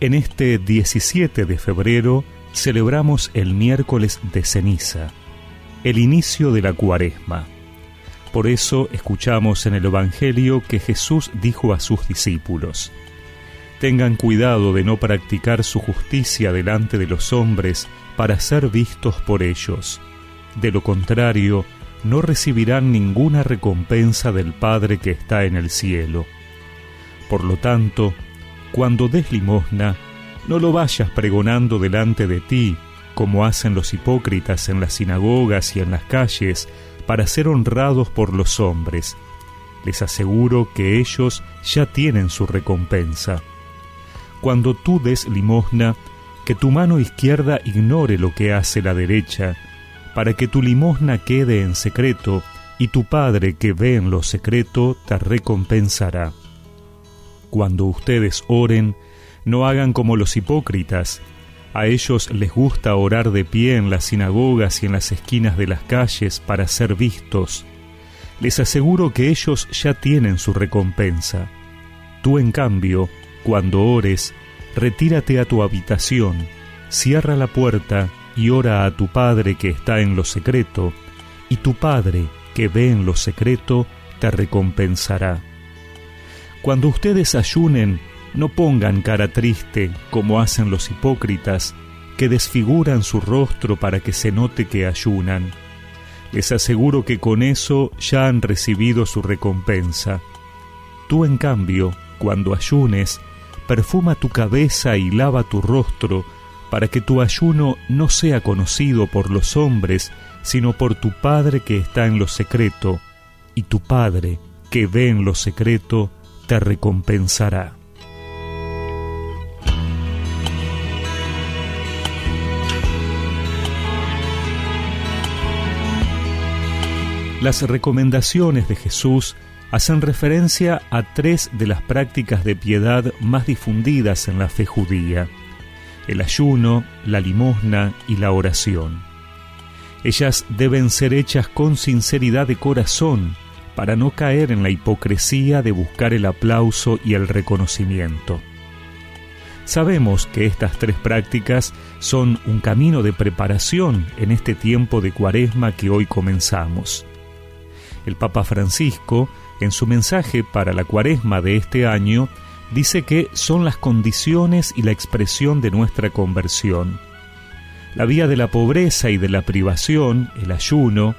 En este 17 de febrero celebramos el miércoles de ceniza, el inicio de la cuaresma. Por eso escuchamos en el Evangelio que Jesús dijo a sus discípulos, Tengan cuidado de no practicar su justicia delante de los hombres para ser vistos por ellos. De lo contrario, no recibirán ninguna recompensa del Padre que está en el cielo. Por lo tanto, cuando des limosna, no lo vayas pregonando delante de ti, como hacen los hipócritas en las sinagogas y en las calles, para ser honrados por los hombres. Les aseguro que ellos ya tienen su recompensa. Cuando tú des limosna, que tu mano izquierda ignore lo que hace la derecha, para que tu limosna quede en secreto, y tu Padre que ve en lo secreto te recompensará. Cuando ustedes oren, no hagan como los hipócritas. A ellos les gusta orar de pie en las sinagogas y en las esquinas de las calles para ser vistos. Les aseguro que ellos ya tienen su recompensa. Tú, en cambio, cuando ores, retírate a tu habitación, cierra la puerta y ora a tu Padre que está en lo secreto, y tu Padre que ve en lo secreto te recompensará. Cuando ustedes ayunen, no pongan cara triste como hacen los hipócritas, que desfiguran su rostro para que se note que ayunan. Les aseguro que con eso ya han recibido su recompensa. Tú, en cambio, cuando ayunes, perfuma tu cabeza y lava tu rostro, para que tu ayuno no sea conocido por los hombres, sino por tu Padre que está en lo secreto, y tu Padre que ve en lo secreto, te recompensará. Las recomendaciones de Jesús hacen referencia a tres de las prácticas de piedad más difundidas en la fe judía, el ayuno, la limosna y la oración. Ellas deben ser hechas con sinceridad de corazón, para no caer en la hipocresía de buscar el aplauso y el reconocimiento. Sabemos que estas tres prácticas son un camino de preparación en este tiempo de cuaresma que hoy comenzamos. El Papa Francisco, en su mensaje para la cuaresma de este año, dice que son las condiciones y la expresión de nuestra conversión. La vía de la pobreza y de la privación, el ayuno,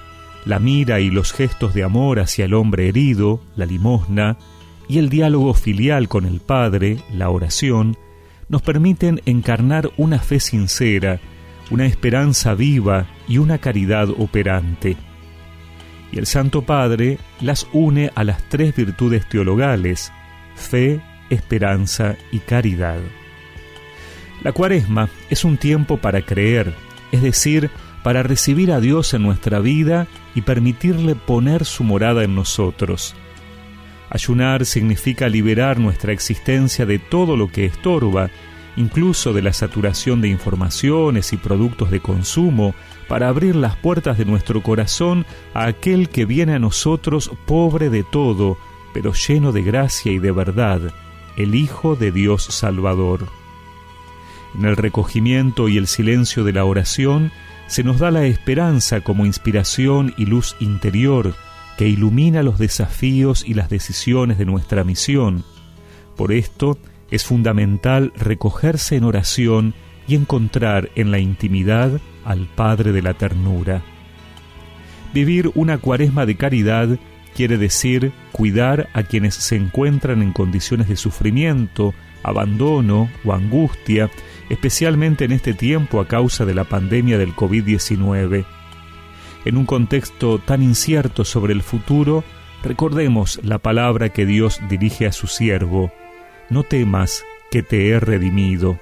la mira y los gestos de amor hacia el hombre herido, la limosna, y el diálogo filial con el Padre, la oración, nos permiten encarnar una fe sincera, una esperanza viva y una caridad operante. Y el Santo Padre las une a las tres virtudes teologales, fe, esperanza y caridad. La cuaresma es un tiempo para creer, es decir, para recibir a Dios en nuestra vida y permitirle poner su morada en nosotros. Ayunar significa liberar nuestra existencia de todo lo que estorba, incluso de la saturación de informaciones y productos de consumo, para abrir las puertas de nuestro corazón a aquel que viene a nosotros pobre de todo, pero lleno de gracia y de verdad, el Hijo de Dios Salvador. En el recogimiento y el silencio de la oración, se nos da la esperanza como inspiración y luz interior que ilumina los desafíos y las decisiones de nuestra misión. Por esto es fundamental recogerse en oración y encontrar en la intimidad al Padre de la ternura. Vivir una cuaresma de caridad quiere decir cuidar a quienes se encuentran en condiciones de sufrimiento, abandono o angustia, especialmente en este tiempo a causa de la pandemia del COVID-19. En un contexto tan incierto sobre el futuro, recordemos la palabra que Dios dirige a su siervo, no temas que te he redimido.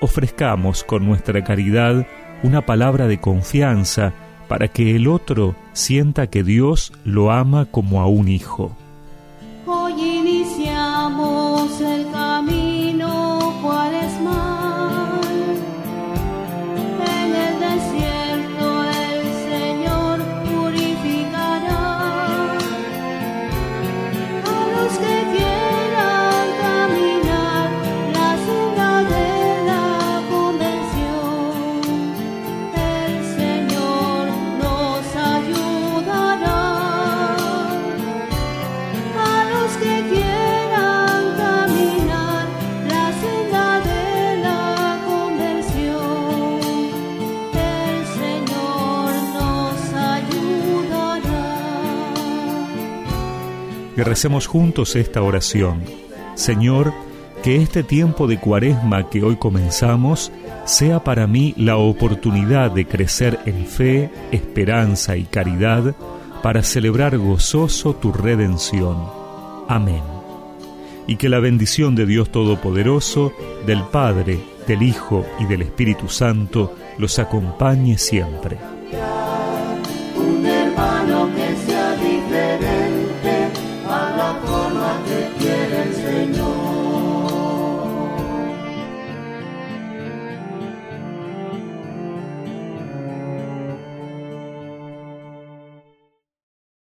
Ofrezcamos con nuestra caridad una palabra de confianza para que el otro sienta que Dios lo ama como a un hijo. Recemos juntos esta oración. Señor, que este tiempo de cuaresma que hoy comenzamos sea para mí la oportunidad de crecer en fe, esperanza y caridad para celebrar gozoso tu redención. Amén. Y que la bendición de Dios Todopoderoso, del Padre, del Hijo y del Espíritu Santo los acompañe siempre.